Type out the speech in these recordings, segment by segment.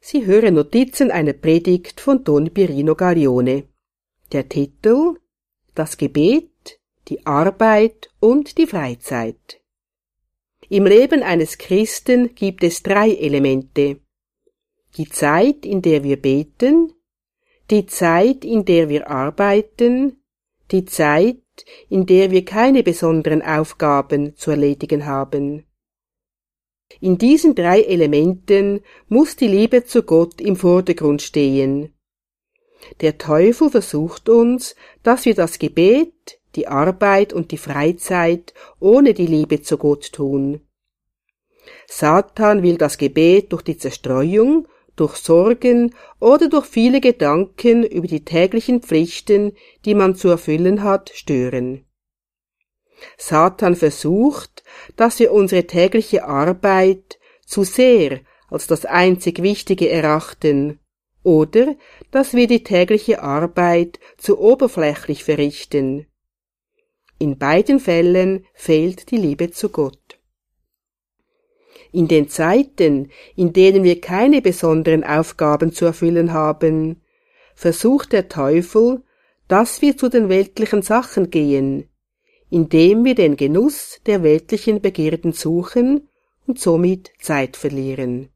Sie hören Notizen einer Predigt von Don Pirino Gaglione. Der Titel Das Gebet, die Arbeit und die Freizeit. Im Leben eines Christen gibt es drei Elemente. Die Zeit, in der wir beten, die Zeit, in der wir arbeiten, die Zeit, in der wir keine besonderen Aufgaben zu erledigen haben. In diesen drei Elementen muss die Liebe zu Gott im Vordergrund stehen. Der Teufel versucht uns, dass wir das Gebet, die Arbeit und die Freizeit ohne die Liebe zu Gott tun. Satan will das Gebet durch die Zerstreuung, durch Sorgen oder durch viele Gedanken über die täglichen Pflichten, die man zu erfüllen hat, stören. Satan versucht, dass wir unsere tägliche Arbeit zu sehr als das einzig Wichtige erachten oder dass wir die tägliche Arbeit zu oberflächlich verrichten. In beiden Fällen fehlt die Liebe zu Gott. In den Zeiten, in denen wir keine besonderen Aufgaben zu erfüllen haben, versucht der Teufel, dass wir zu den weltlichen Sachen gehen, indem wir den Genuss der weltlichen Begierden suchen und somit Zeit verlieren.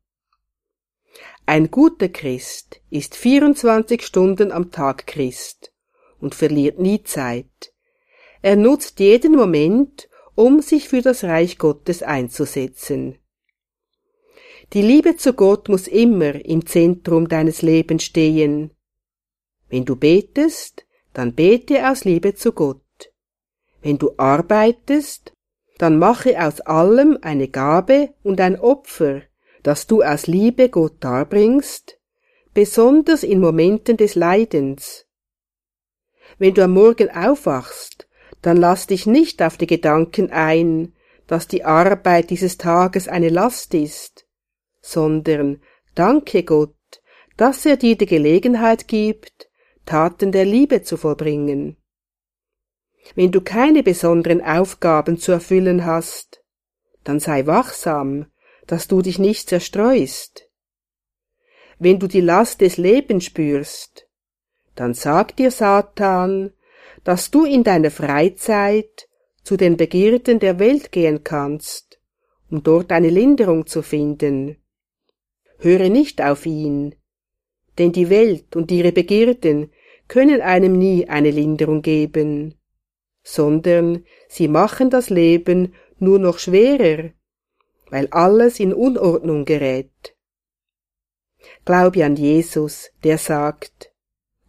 Ein guter Christ ist 24 Stunden am Tag Christ und verliert nie Zeit. Er nutzt jeden Moment, um sich für das Reich Gottes einzusetzen. Die Liebe zu Gott muss immer im Zentrum deines Lebens stehen. Wenn du betest, dann bete aus Liebe zu Gott. Wenn du arbeitest, dann mache aus allem eine Gabe und ein Opfer, das du aus Liebe Gott darbringst, besonders in Momenten des Leidens. Wenn du am Morgen aufwachst, dann lass dich nicht auf die Gedanken ein, dass die Arbeit dieses Tages eine Last ist, sondern danke Gott, dass er dir die Gelegenheit gibt, Taten der Liebe zu vollbringen wenn du keine besonderen Aufgaben zu erfüllen hast, dann sei wachsam, dass du dich nicht zerstreust. Wenn du die Last des Lebens spürst, dann sag dir Satan, dass du in deiner Freizeit zu den Begierden der Welt gehen kannst, um dort eine Linderung zu finden. Höre nicht auf ihn, denn die Welt und ihre Begierden können einem nie eine Linderung geben sondern sie machen das Leben nur noch schwerer, weil alles in Unordnung gerät. Glaube an Jesus, der sagt,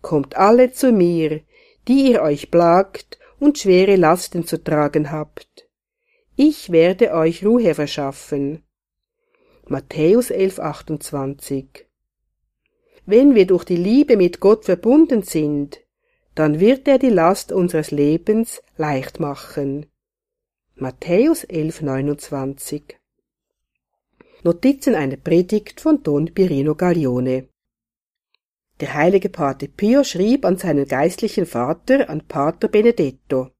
Kommt alle zu mir, die ihr euch plagt und schwere Lasten zu tragen habt. Ich werde euch Ruhe verschaffen. Matthäus 11, 28. Wenn wir durch die Liebe mit Gott verbunden sind, dann wird er die Last unseres Lebens leicht machen. Matthäus 11, 29 Notizen einer Predigt von Don Pirino Gaglione. Der heilige Pater Pio schrieb an seinen geistlichen Vater, an Pater Benedetto.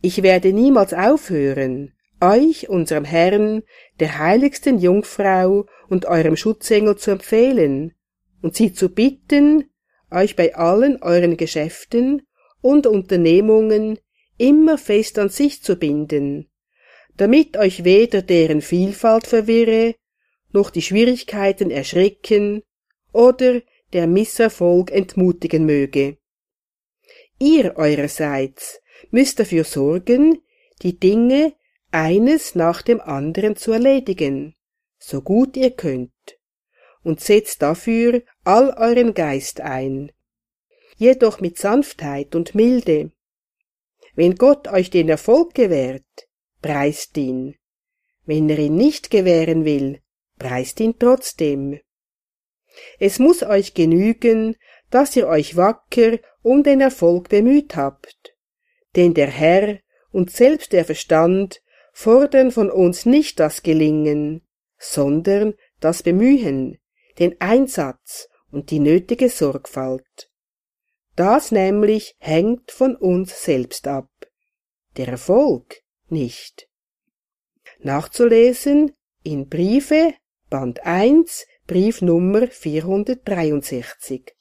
Ich werde niemals aufhören, euch, unserem Herrn, der heiligsten Jungfrau und eurem Schutzengel zu empfehlen und sie zu bitten, euch bei allen euren Geschäften und Unternehmungen immer fest an sich zu binden, damit euch weder deren Vielfalt verwirre, noch die Schwierigkeiten erschrecken oder der Misserfolg entmutigen möge. Ihr eurerseits müsst dafür sorgen, die Dinge eines nach dem anderen zu erledigen, so gut ihr könnt und setzt dafür all euren Geist ein, jedoch mit Sanftheit und Milde. Wenn Gott euch den Erfolg gewährt, preist ihn. Wenn er ihn nicht gewähren will, preist ihn trotzdem. Es muss euch genügen, dass ihr euch wacker um den Erfolg bemüht habt. Denn der Herr und selbst der Verstand fordern von uns nicht das Gelingen, sondern das Bemühen, den Einsatz und die nötige Sorgfalt. Das nämlich hängt von uns selbst ab, der Erfolg nicht. Nachzulesen in Briefe, Band 1, Brief Nummer 463.